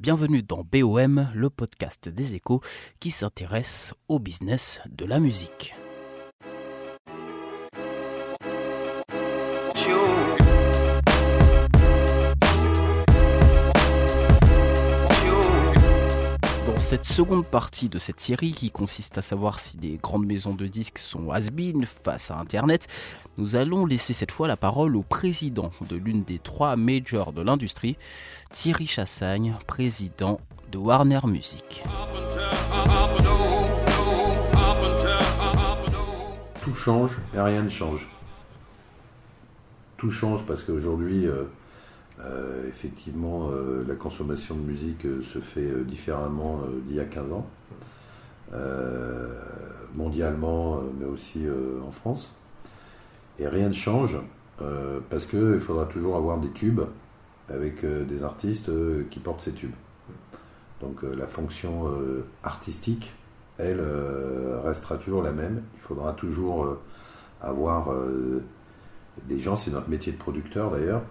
Bienvenue dans BOM, le podcast des échos qui s'intéresse au business de la musique. Cette seconde partie de cette série qui consiste à savoir si les grandes maisons de disques sont has-been face à Internet, nous allons laisser cette fois la parole au président de l'une des trois majors de l'industrie, Thierry Chassagne, président de Warner Music. Tout change et rien ne change. Tout change parce qu'aujourd'hui, euh, euh, effectivement, euh, la consommation de musique euh, se fait différemment d'il y a 15 ans, mondialement, mais aussi en France. Et rien ne change parce qu'il faudra toujours avoir des tubes avec des artistes qui portent ces tubes. Donc la fonction artistique, elle, restera toujours la même. Il faudra toujours avoir des gens, c'est notre métier de producteur d'ailleurs,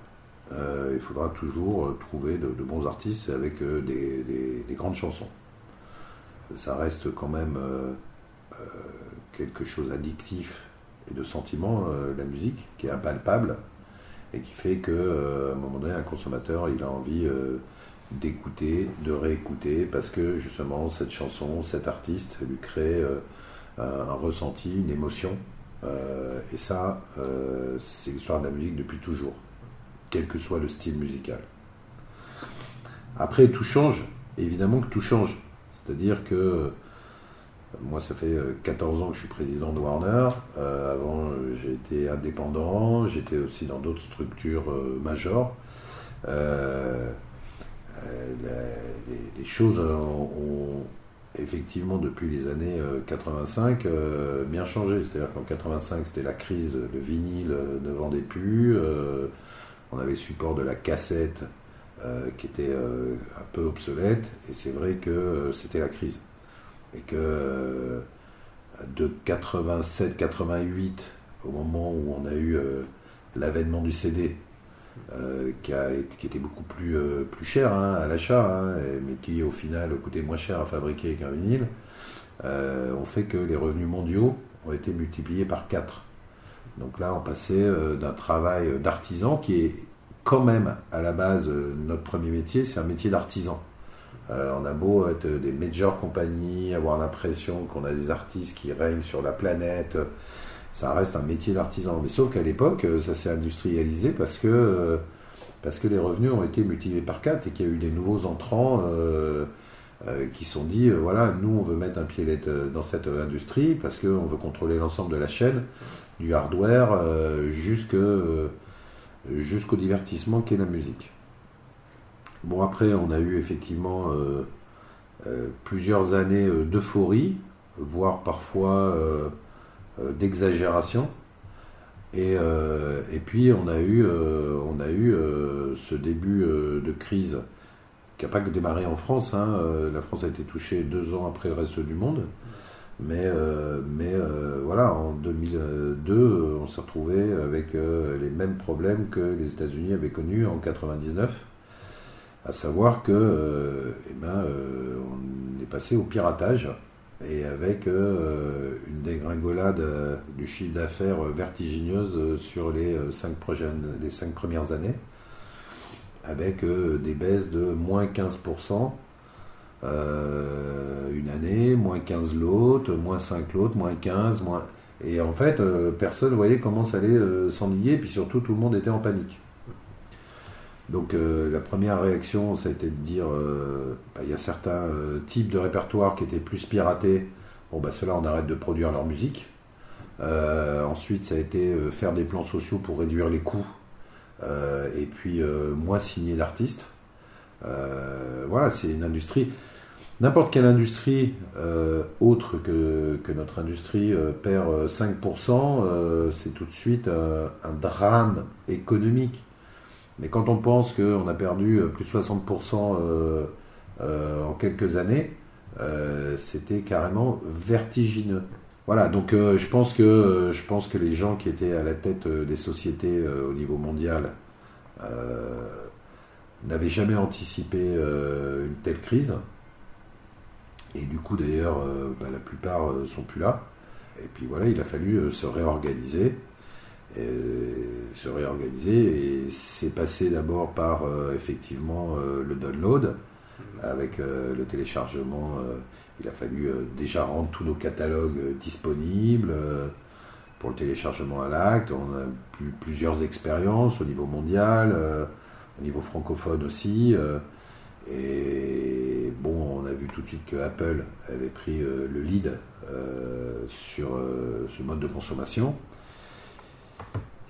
euh, il faudra toujours euh, trouver de, bons artistes avec euh, des, des- des grandes chansons. Ça reste quand même quelque chose d'addictif et de sentiment, la musique, qui est impalpable et qui fait que euh, à un moment donné, un consommateur, il a envie d'écouter, de réécouter, parce que justement cette chanson, cet artiste lui crée un, ressenti, une émotion. Et ça, c'est l'histoire de la musique depuis toujours quel que soit le style musical. Après, tout change, évidemment que tout change. C'est-à-dire que euh, moi, ça fait euh, 14 ans que je suis président de Warner. Euh, avant, euh, j'ai été indépendant, j'étais aussi dans d'autres structures euh, majeures. Euh, euh, les, les choses ont, effectivement, depuis les années euh, 85, euh, bien changé. C'est-à-dire qu'en 85, c'était la crise, le vinyle euh, ne vendait plus. On avait le support de la cassette euh, qui était euh, un peu obsolète et c'est vrai que euh, c'était la crise. Et que de 87-88 au moment où on a eu l'avènement du CD qui, était beaucoup plus, cher hein, à l'achat hein, mais qui au final coûtait moins cher à fabriquer qu'un vinyle ont fait que les revenus mondiaux ont été multipliés par 4 donc là, on passait euh, d'un travail d'artisan qui est quand même à la base euh, notre premier métier, c'est un métier d'artisan. Euh, on a beau être des major compagnies, avoir l'impression qu'on a des artistes qui règnent sur la planète, euh, ça reste un métier d'artisan. Mais sauf qu'à l'époque, euh, ça s'est industrialisé parce que, euh, parce que les revenus ont été multipliés par 4 et qu'il y a eu des nouveaux entrants euh, euh, qui sont dit, euh, voilà, nous on veut mettre un pied euh, dans cette euh, industrie parce qu'on veut contrôler l'ensemble de la chaîne du hardware euh, euh, jusqu'au divertissement qu'est la musique. Bon, après, on a eu effectivement euh, plusieurs années d'euphorie, voire parfois d'exagération. Et, puis, on a eu, ce début de crise qui n'a pas que démarré en France. hein. La France a été touchée deux ans après le reste du monde. Mais, euh, mais euh, voilà, en 2002, euh, on s'est retrouvé avec les mêmes problèmes que les États-Unis avaient connus en 99, à savoir que, eh ben, on est passé au piratage et avec une dégringolade du chiffre d'affaires vertigineuse sur les cinq, prochaines, les cinq premières années, avec des baisses de moins 15%. Euh, une année, moins 15 l'autre, moins 5 l'autre, moins 15, moins... Et en fait, euh, personne voyait comment ça allait euh, s'ennuyer, puis surtout tout le monde était en panique. Donc euh, la première réaction, ça a été de dire, bah, il y a certains types de répertoires qui étaient plus piratés, bon bah ceux-là on arrête de produire leur musique. Ensuite ça a été faire des plans sociaux pour réduire les coûts et puis moins signer l'artiste. voilà, c'est une industrie. N'importe quelle industrie autre que, que, notre industrie perd 5%, c'est tout de suite un drame économique. Mais quand on pense qu'on a perdu plus de 60% en quelques années, c'était carrément vertigineux. Voilà, donc euh, je, pense que, euh, je pense que les gens qui étaient à la tête euh, des sociétés au niveau mondial n'avaient jamais anticipé une telle crise. Et du coup, d'ailleurs, bah, la plupart sont plus là. Et puis voilà, il a fallu se réorganiser. se réorganiser et c'est passé d'abord par effectivement le download avec le téléchargement il a fallu euh, déjà rendre tous nos catalogues euh, disponibles euh, pour le téléchargement à l'acte. On a eu plusieurs expériences au niveau mondial, au niveau francophone aussi. et bon, on a vu tout de suite que Apple avait pris le lead sur ce mode de consommation.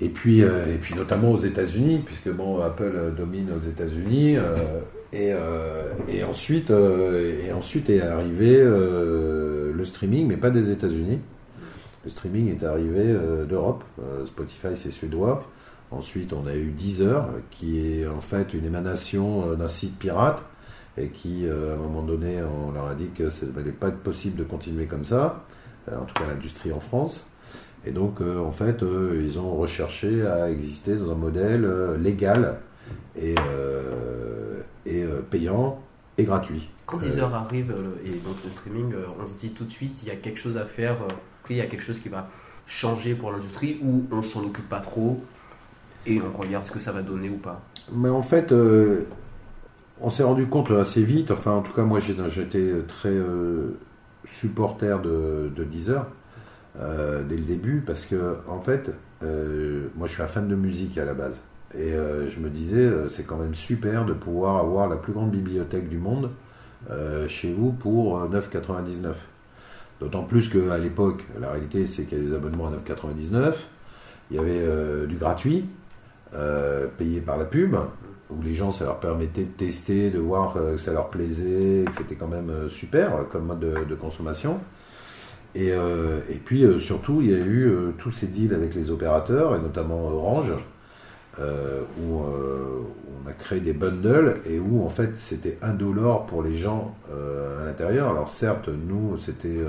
Et puis, et puis notamment aux États-Unis, puisque bon, Apple domine aux États-Unis. Euh, et, ensuite, euh, et ensuite est arrivé euh, le streaming, mais pas des États-Unis. Le streaming est arrivé d'Europe. Spotify, c'est suédois. Ensuite, on a eu Deezer, qui est en fait une émanation d'un site pirate et qui, à un moment donné, on leur a dit que ça n'allait pas être possible de continuer comme ça, en tout cas l'industrie en France. Et donc, en fait, ils ont recherché à exister dans un modèle légal et, et euh, payant et gratuit. Quand 10 heures arrive euh, et donc le streaming, euh, on se dit tout de suite il y a quelque chose à faire, il y a quelque chose qui va changer pour l'industrie ou on s'en occupe pas trop et on regarde ce que ça va donner ou pas. Mais en fait, on s'est rendu compte assez vite, enfin en tout cas moi j'étais très supporter de, de Deezer dès le début parce que en fait moi je suis un fan de musique à la base. Et euh, je me disais, euh, c'est quand même super de pouvoir avoir la plus grande bibliothèque du monde euh, chez vous pour 9,99. D'autant plus qu'à l'époque, la réalité c'est qu'il y a des abonnements à 9,99. Il y avait du gratuit, payé par la pub, où les gens, ça leur permettait de tester, de voir que ça leur plaisait, que c'était quand même super comme mode de, consommation. Et, et puis surtout, il y a eu tous ces deals avec les opérateurs, et notamment Orange, euh, où euh, on a créé des bundles et où en fait c'était indolore pour les gens euh, à l'intérieur. Alors certes, nous c'était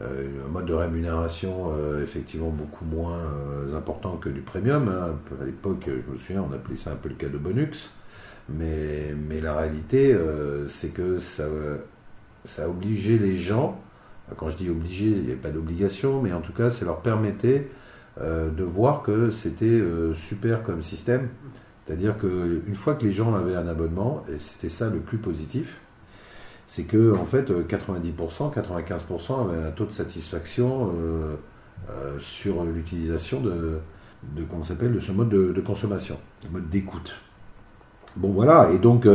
un mode de rémunération effectivement beaucoup moins important que du premium. Hein. À l'époque, je me souviens, on appelait ça un peu le cadeau bonus. Mais, mais la réalité, c'est que ça, ça a obligé les gens, quand je dis obligé, il n'y a pas d'obligation, mais en tout cas, ça leur permettait euh, de voir que c'était euh, super comme système. C'est-à-dire qu'une fois que les gens avaient un abonnement, et c'était ça le plus positif, c'est que en fait 90%, 95% avaient un taux de satisfaction euh, sur l'utilisation de, de, de ce mode de, consommation, le mode d'écoute. Bon voilà, et donc,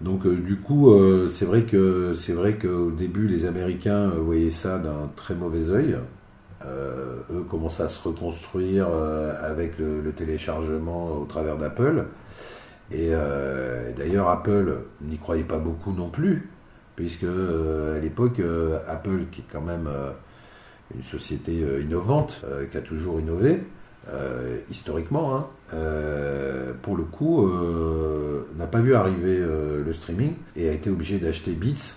du coup, c'est vrai qu'au début les Américains voyaient ça d'un très mauvais œil. Euh, eux commencent à se reconstruire euh, avec le, téléchargement au travers d'Apple. Et euh, d'ailleurs, Apple n'y croyait pas beaucoup non plus, puisque à l'époque, Apple, qui est quand même une société innovante, qui a toujours innové, historiquement, hein, pour le coup, n'a pas vu arriver le streaming et a été obligé d'acheter Beats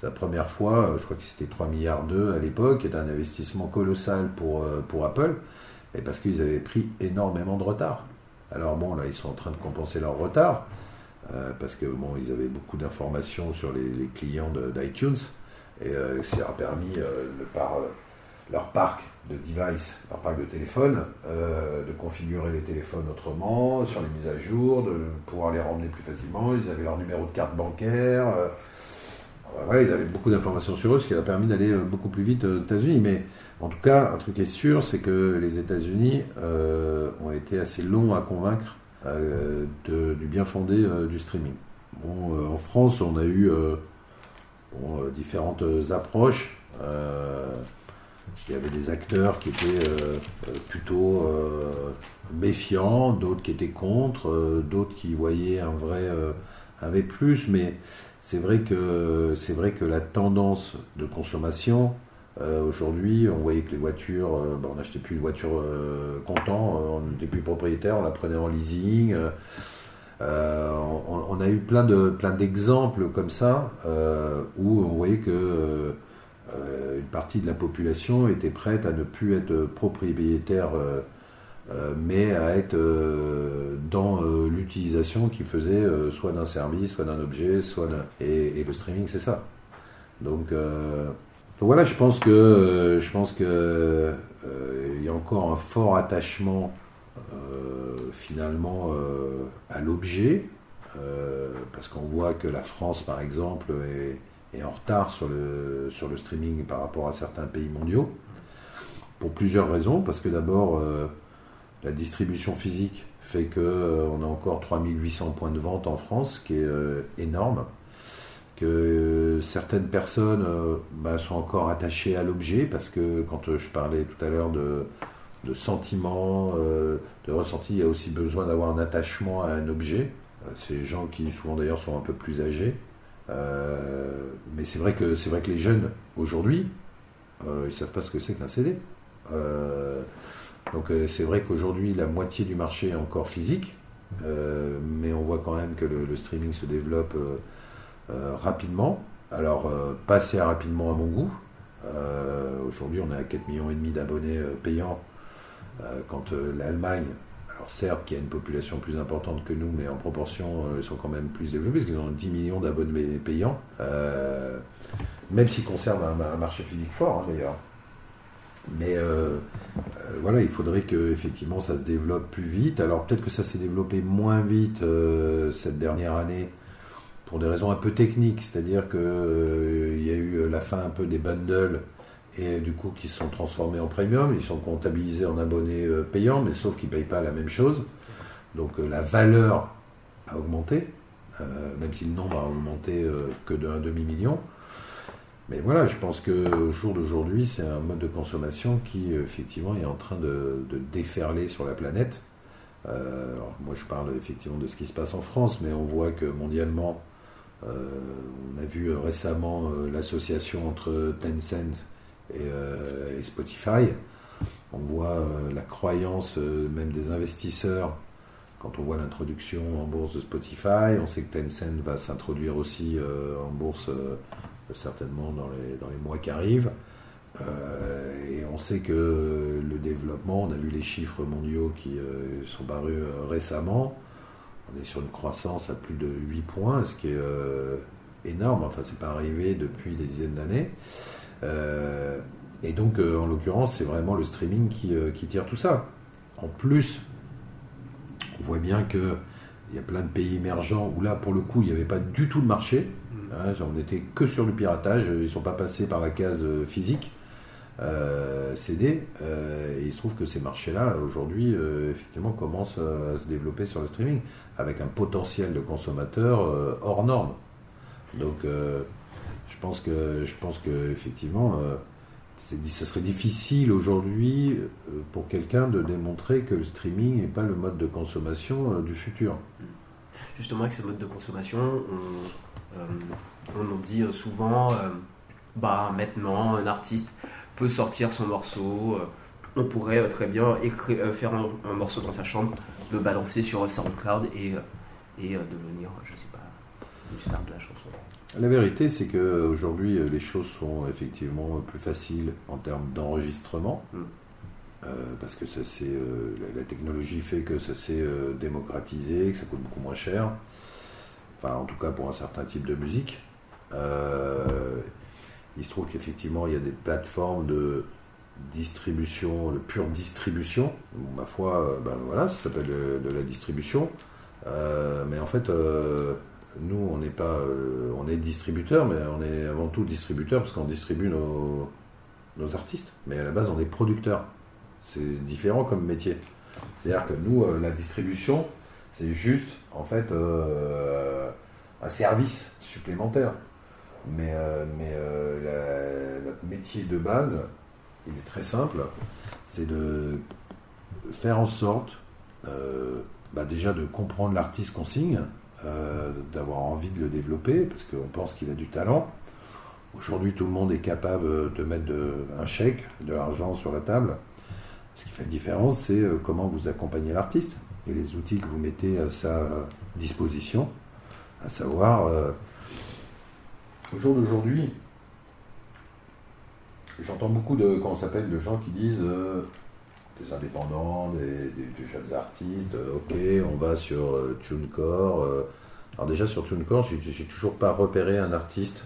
sa première fois, euh, je crois que c'était 3 milliards d'euros à l'époque, était un investissement colossal pour, euh, pour Apple, et parce qu'ils avaient pris énormément de retard. Alors bon, là, ils sont en train de compenser leur retard, euh, parce que bon, ils avaient beaucoup d'informations sur les, clients d'iTunes, et ça leur a permis, par leur parc de devices, leur parc de téléphones, de configurer les téléphones autrement, sur les mises à jour, de pouvoir les ramener plus facilement. Ils avaient leur numéro de carte bancaire ils avaient beaucoup d'informations sur eux, ce qui leur a permis d'aller euh, beaucoup plus vite aux États-Unis. Mais en tout cas, un truc est sûr, c'est que les États-Unis euh, ont été assez longs à convaincre euh, du bien fondé du streaming. Bon, en France, on a eu différentes approches. il y avait des acteurs qui étaient plutôt méfiants, d'autres qui étaient contre, d'autres qui voyaient un vrai un plus, mais c'est vrai que c'est vrai que la tendance de consommation aujourd'hui, on voyait que les voitures, ben, on n'achetait plus de voitures comptant, on n'était plus propriétaire, on la prenait en leasing. Euh, on, a eu plein de plein d'exemples comme ça euh, où on voyait que euh, une partie de la population était prête à ne plus être propriétaire mais à être dans l'utilisation qui faisait soit d'un service, soit d'un objet, soit et, le streaming c'est ça. Donc, voilà, je pense que je pense que il y a encore un fort attachement euh, finalement euh, à l'objet, euh, parce qu'on voit que la France, par exemple, est, en retard sur le, sur le streaming par rapport à certains pays mondiaux, pour plusieurs raisons, parce que d'abord, la distribution physique fait qu'on a encore 3800 points de vente en France, ce qui est énorme que certaines personnes bah, sont encore attachées à l'objet, parce que quand je parlais tout à l'heure de, sentiments, euh, de ressenti. Il y a aussi besoin d'avoir un attachement à un objet. Euh, ces gens qui souvent d'ailleurs sont un peu plus âgés. Euh, mais c'est vrai que les jeunes aujourd'hui, ils savent pas ce que c'est qu'un CD. donc c'est vrai qu'aujourd'hui la moitié du marché est encore physique, mais on voit quand même que le, streaming se développe rapidement. Alors pas assez rapidement à mon goût. Aujourd'hui on est à 4 millions d'abonnés payants euh, quand euh, l'Allemagne, alors certes qui a une population plus importante que nous, mais en proportion, euh, ils sont quand même plus développés, parce qu'ils ont 10 millions d'abonnés payants, même s'ils conservent un, marché physique fort hein, d'ailleurs. Mais voilà, il faudrait que effectivement ça se développe plus vite. Alors peut-être que ça s'est développé moins vite cette dernière année pour des raisons un peu techniques, c'est-à-dire qu'il y a eu la fin un peu des bundles et du coup qui sont transformés en premium, ils sont comptabilisés en abonnés euh, payants, mais sauf qu'ils ne payent pas la même chose. Donc euh, la valeur a augmenté, euh, même si le nombre a augmenté que d'un demi-million. Mais voilà, je pense qu'au jour d'aujourd'hui, c'est un mode de consommation qui effectivement est en train de, déferler sur la planète. moi, je parle effectivement de ce qui se passe en France, mais on voit que mondialement, on a vu récemment l'association entre Tencent euh, et, Spotify. On voit euh, la croyance euh, même des investisseurs quand on voit l'introduction en bourse de Spotify. On sait que Tencent va s'introduire aussi en bourse certainement dans les mois qui arrivent. et on sait que le développement, on a vu les chiffres mondiaux qui sont parus récemment, on est sur une croissance à plus de 8 points, ce qui est énorme, enfin c'est pas arrivé depuis des dizaines d'années. Euh, et donc, euh, en l'occurrence, c'est vraiment le streaming euh, qui, tire tout ça. En plus, on voit bien que il y a plein de pays émergents où là, pour le coup, il n'y avait pas du tout de marché. Mm. Hein, on n'était que sur le piratage. Ils ne sont pas passés par la case physique. CD. et il se trouve que ces marchés-là, aujourd'hui, effectivement, commencent à se développer sur le streaming, avec un potentiel de consommateurs hors norme. Donc, je pense que, je pense que effectivement, euh, ça serait difficile aujourd'hui euh, pour quelqu'un de démontrer que le streaming n'est pas le mode de consommation euh, du futur. Justement, avec ce mode de consommation, on, nous dit souvent, bah maintenant, un artiste peut sortir son morceau. on pourrait très bien écrire, faire un, morceau dans sa chambre, le balancer sur SoundCloud et, et devenir, je sais pas, une star de la chanson. La vérité, c'est qu'aujourd'hui, euh, les choses sont effectivement plus faciles en termes d'enregistrement. Mm. Euh, parce que ça, euh, la, technologie fait que ça s'est démocratisé, que ça coûte beaucoup moins cher. Enfin, en tout cas, pour un certain type de musique. Il se trouve qu'effectivement, il y a des plateformes de distribution, de pure distribution. ma foi, ben voilà, ça s'appelle de, la distribution. mais en fait, nous, on n'est pas, euh, on est distributeur, mais on est avant tout distributeur parce qu'on distribue nos, artistes. Mais à la base, on est producteur. C'est différent comme métier. C'est-à-dire que nous, euh, la distribution, c'est juste, en fait, euh, un service supplémentaire. Mais, notre métier de base il est très simple, c'est de faire en sorte bah, déjà de comprendre l'artiste qu'on signe, d'avoir envie de le développer, parce qu'on pense qu'il a du talent. Aujourd'hui, tout le monde est capable de mettre un chèque, de l'argent sur la table. Ce qui fait la différence, c'est comment vous accompagnez l'artiste et les outils que vous mettez à sa disposition, à savoir, euh, au jour d'aujourd'hui, j'entends beaucoup de, comment s'appelle, de gens qui disent, euh, des indépendants, des, jeunes artistes, euh, ok, on va sur TuneCore. alors déjà sur TuneCore, j'ai toujours pas repéré un artiste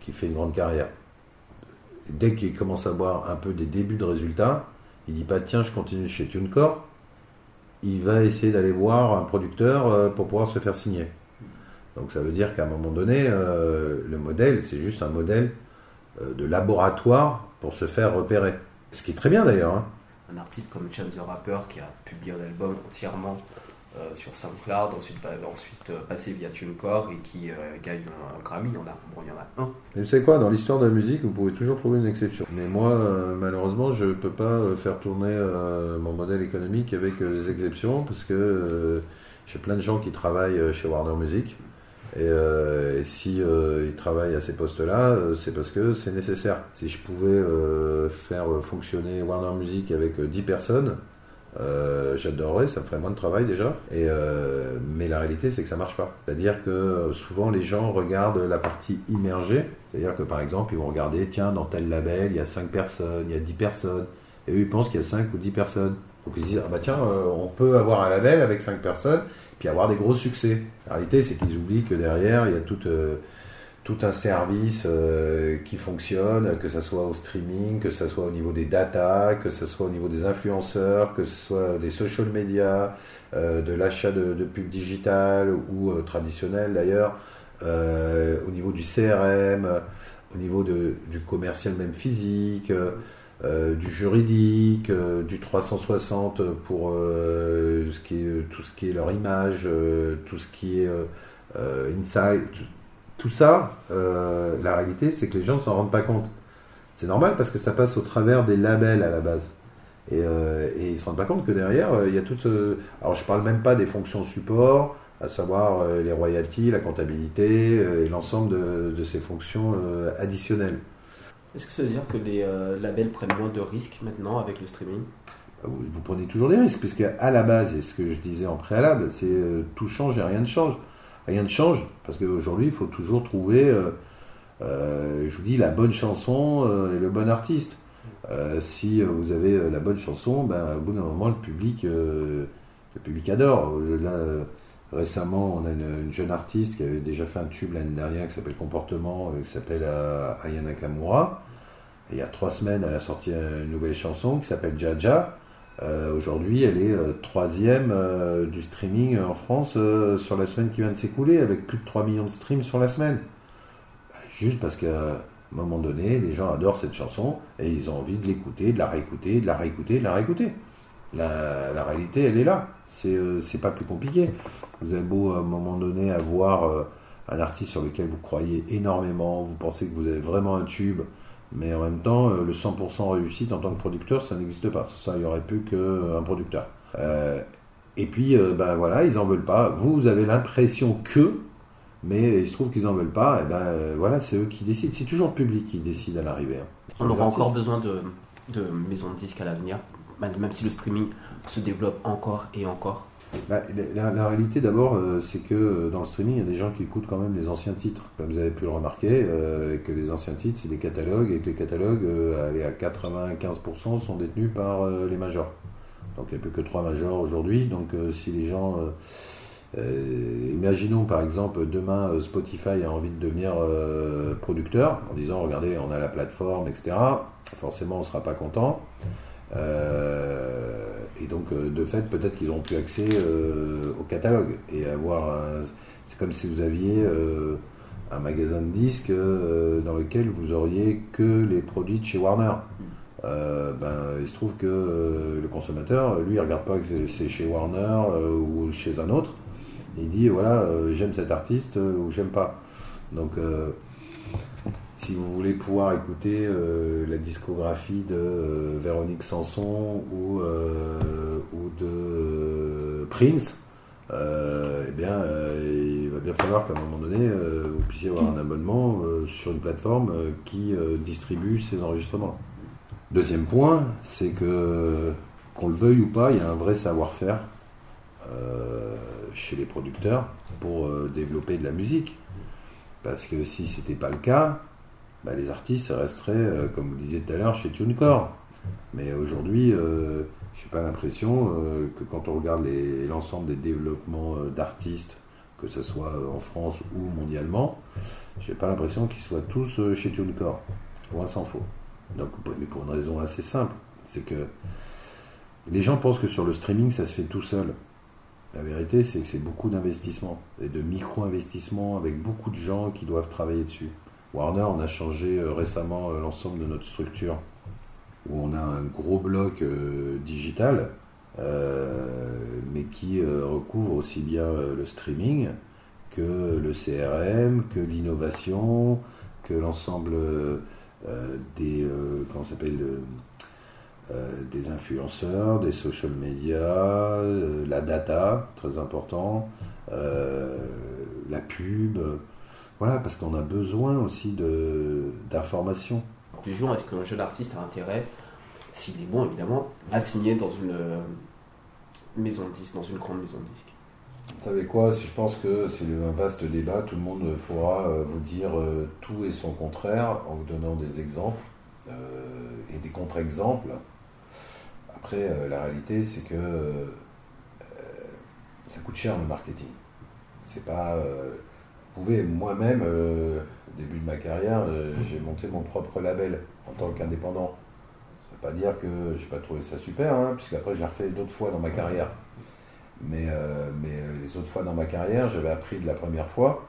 qui fait une grande carrière. Dès qu'il commence à voir un peu des débuts de résultats, il dit pas tiens je continue chez TuneCore, il va essayer d'aller voir un producteur euh, pour pouvoir se faire signer. Donc ça veut dire qu'à un moment donné, euh, le modèle, c'est juste un modèle euh, de laboratoire pour se faire repérer. Ce qui est très bien d'ailleurs. Hein. Un artiste comme Chance the Rapper qui a publié un album entièrement euh, sur SoundCloud, ensuite va ensuite euh, passer via TuneCore et qui euh, gagne un, Grammy. Il y en a, bon, il y en a un. vous savez quoi, dans l'histoire de la musique, vous pouvez toujours trouver une exception. Mais moi, malheureusement, je ne peux pas faire tourner mon modèle économique avec des exceptions parce que j'ai plein de gens qui travaillent chez Warner Music. Et, si ils travaillent à ces postes-là, c'est parce que c'est nécessaire. Si je pouvais faire fonctionner Warner Music avec 10 personnes, euh, j'adorerais, ça me ferait moins de travail déjà. Euh, mais la réalité, c'est que ça marche pas. C'est-à-dire que euh, souvent les gens regardent la partie immergée. C'est-à-dire que par exemple, ils vont regarder, tiens, dans tel label, il y a 5 personnes, il y a 10 personnes. Et eux, ils pensent qu'il y a 5 ou 10 personnes. Donc ils se disent, ah bah tiens, on peut avoir un label avec 5 personnes, puis avoir des gros succès. La réalité, c'est qu'ils oublient que derrière, il y a tout un service euh, qui fonctionne, que ce soit au streaming, que ce soit au niveau des data, que ce soit au niveau des influenceurs, que ce soit des social media, euh, de l'achat de, pubs digitales ou euh, traditionnelles d'ailleurs, au niveau du CRM, au niveau du commercial même physique, du juridique, du 360 pour est, tout ce qui est leur image, tout ce qui est inside tout ça, euh, la réalité, c'est que les gens ne s'en rendent pas compte. C'est normal parce que ça passe au travers des labels à la base. Et, euh, ils ne se rendent pas compte que derrière, euh, il y a tout. alors, je ne parle même pas des fonctions support, à savoir les royalties, la comptabilité et l'ensemble de, ces fonctions additionnelles. Est-ce que ça veut dire que les labels prennent moins de risques maintenant avec le streaming? Vous, vous prenez toujours des risques, puisque à la base, et ce que je disais en préalable, c'est tout change et rien ne change rien ne change, parce qu'aujourd'hui, il faut toujours trouver, euh, euh, je vous dis, la bonne chanson euh, et le bon artiste. si vous avez la bonne chanson, ben, au bout d'un moment, le public, le public adore. Récemment, on a une, jeune artiste qui avait déjà fait un tube l'année dernière qui s'appelle Comportement, qui s'appelle Ayana Kamura. Il y a trois semaines, elle a sorti une nouvelle chanson qui s'appelle Jaja. Euh, aujourd'hui, elle est euh, troisième euh, du streaming en France sur la semaine qui vient de s'écouler, avec plus de 3 millions de streams sur la semaine. Bah, juste parce qu'à un moment donné, les gens adorent cette chanson et ils ont envie de l'écouter, de la réécouter, de la réécouter, de la réécouter. La, réalité, elle est là. C'est pas plus compliqué. Vous avez beau à un moment donné avoir un artiste sur lequel vous croyez énormément, vous pensez que vous avez vraiment un tube, mais en même temps, euh, le 100% réussite en tant que producteur, ça n'existe pas. Ça, il n'y aurait plus qu'un producteur. Euh, et puis, euh, ben voilà, ils n'en veulent pas. Vous, vous avez l'impression que, mais il se trouve qu'ils n'en veulent pas. Et ben voilà, c'est eux qui décident. C'est toujours le public qui décide à l'arrivée. Hein. On aura encore besoin de, de maisons de disques à l'avenir, même si le streaming se développe encore et encore. Bah, la, réalité d'abord, euh, c'est que euh, dans le streaming, il y a des gens qui écoutent quand même les anciens titres. Comme vous avez pu le remarquer, euh, que les anciens titres, c'est des catalogues et que les catalogues, à 95% sont détenus par les majors. Donc il n'y a plus que trois majors aujourd'hui. Donc si les gens... imaginons par exemple demain Spotify a envie de devenir producteur en disant regardez on a la plateforme etc. Forcément on ne sera pas content. Euh, et donc, euh, de fait, peut-être qu'ils n'auront plus accès euh, au catalogue. Et avoir C'est comme si vous aviez un magasin de disques dans lequel vous auriez que les produits de chez Warner. ben, il se trouve que le consommateur, lui, il regarde pas que c'est chez Warner ou chez un autre. Il dit voilà, j'aime cet artiste ou j'aime pas. Donc si vous voulez pouvoir écouter la discographie de Véronique Sanson ou, ou de Prince, eh bien, il va bien falloir qu'à un moment donné, vous puissiez avoir un abonnement sur une plateforme qui distribue ces enregistrements. Deuxième point, c'est que, qu'on le veuille ou pas, il y a un vrai savoir-faire euh, chez les producteurs pour euh, développer de la musique. Parce que si ce n'était pas le cas, bah, les artistes resteraient, euh, comme vous disiez tout à l'heure, chez TuneCore. Mais aujourd'hui, je n'ai pas l'impression que quand on regarde l'ensemble des développements d'artistes, que ce soit en France ou mondialement, j'ai pas l'impression qu'ils soient tous chez TuneCore. Loin s'en faut. Donc, mais pour une raison assez simple, c'est que les gens pensent que sur le streaming, ça se fait tout seul. La vérité, c'est que c'est beaucoup d'investissements et de micro-investissements avec beaucoup de gens qui doivent travailler dessus. Warner, on a changé euh, récemment euh, l'ensemble de notre structure, où on a un gros bloc euh, digital, mais qui recouvre aussi bien le streaming que le CRM, que l'innovation, que l'ensemble des, comment influenceurs, des social media, la data, très important, la pub. Voilà, parce qu'on a besoin aussi d'informations. Conclusion, est-ce qu'un jeune artiste a intérêt, s'il est bon évidemment, à signer dans une maison de disque, dans une grande maison de disque vous savez quoi Je pense que c'est un vaste débat. Tout le monde pourra euh, vous dire euh, tout et son contraire en vous donnant des exemples euh, et des contre-exemples. Après, la réalité, c'est que ça coûte cher le marketing. C'est pas. Moi-même, au début de ma carrière, j'ai monté mon propre label en tant qu'indépendant. Ça ne veut pas dire que je n'ai pas trouvé ça super, hein, puisqu'après, j'ai refait d'autres fois dans ma carrière. Mais, euh, euh, les autres fois dans ma carrière, j'avais appris de la première fois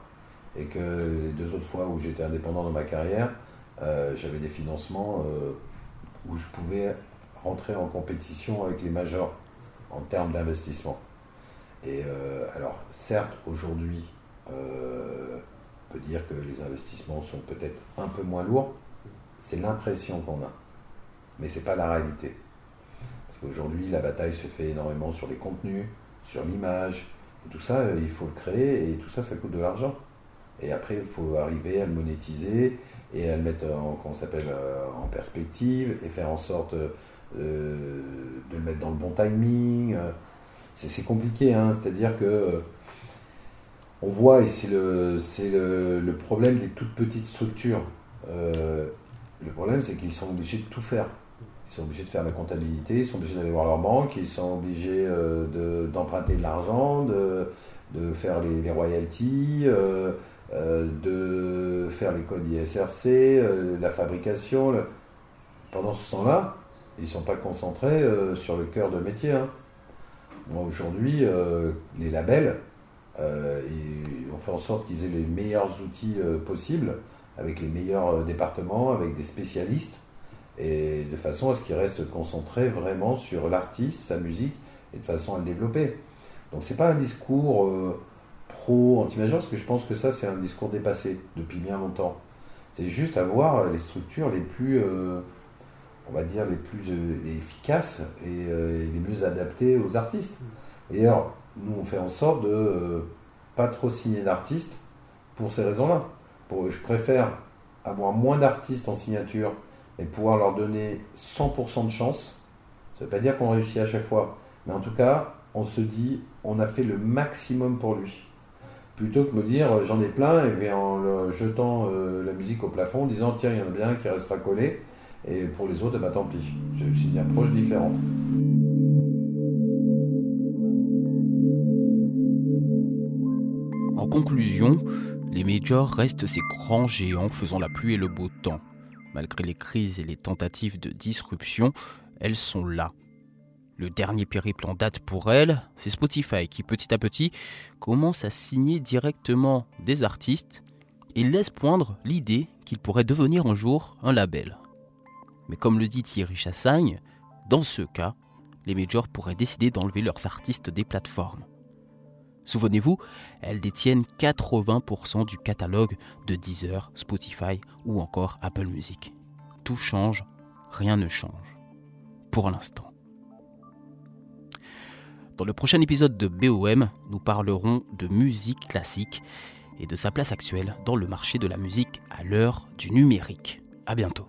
et que les deux autres fois où j'étais indépendant dans ma carrière, euh, j'avais des financements où je pouvais rentrer en compétition avec les majors en termes d'investissement. Et alors, certes, aujourd'hui, on peut dire que les investissements sont peut-être un peu moins lourds. C'est l'impression qu'on a, mais ce n'est pas la réalité. Parce qu'aujourd'hui, la bataille se fait énormément sur les contenus, sur l'image. tout ça, euh, il faut le créer et tout ça, ça coûte de l'argent. Et après, il faut arriver à le monétiser et à le mettre en, s'appelle, euh, en perspective et faire en sorte euh, de le mettre dans le bon timing. C'est compliqué, hein c'est-à-dire que on voit, et c'est le, le, problème des toutes petites structures. le problème, c'est qu'ils sont obligés de tout faire. Ils sont obligés de faire la comptabilité, ils sont obligés d'aller voir leur banque, ils sont obligés euh, d'emprunter de, l'argent, de, faire les, royalties, euh, euh, de faire les codes ISRC, la fabrication. Pendant ce temps-là, ils ne sont pas concentrés sur le cœur de métier. Hein. Aujourd'hui, les labels, ils ont fait en sorte qu'ils aient les meilleurs outils possibles, avec les meilleurs départements, avec des spécialistes et de façon à ce qu'il reste concentré vraiment sur l'artiste, sa musique, et de façon à le développer. Donc c'est pas un discours euh, pro anti-major, parce que je pense que ça c'est un discours dépassé depuis bien longtemps. C'est juste avoir les structures les plus, euh, on va dire, les plus euh, efficaces et, les mieux adaptées aux artistes. Et alors, nous on fait en sorte de pas trop signer d'artistes pour ces raisons-là. Je préfère avoir moins d'artistes en signature et pouvoir leur donner 100% de chance. Ça ne veut pas dire qu'on réussit à chaque fois, mais en tout cas, on se dit, on a fait le maximum pour lui. Plutôt que me dire, euh, j'en ai plein, et en jetant euh, la musique au plafond, en disant, tiens, il y en a bien qui restera collé, et pour les autres, eh ben, tant pis. C'est une approche différente. Conclusion, les majors restent ces grands géants faisant la pluie et le beau temps. Malgré les crises et les tentatives de disruption, elles sont là. Le dernier périple en date pour elles, c'est Spotify qui petit à petit commence à signer directement des artistes et laisse poindre l'idée qu'il pourrait devenir un jour un label. Mais comme le dit Thierry Chassagne, dans ce cas, les majors pourraient décider d'enlever leurs artistes des plateformes. Souvenez-vous, elles détiennent 80% du catalogue de Deezer, Spotify ou encore Apple Music. Tout change, rien ne change. Pour l'instant. Dans le prochain épisode de BOM, nous parlerons de musique classique et de sa place actuelle dans le marché de la musique à l'heure du numérique. À bientôt.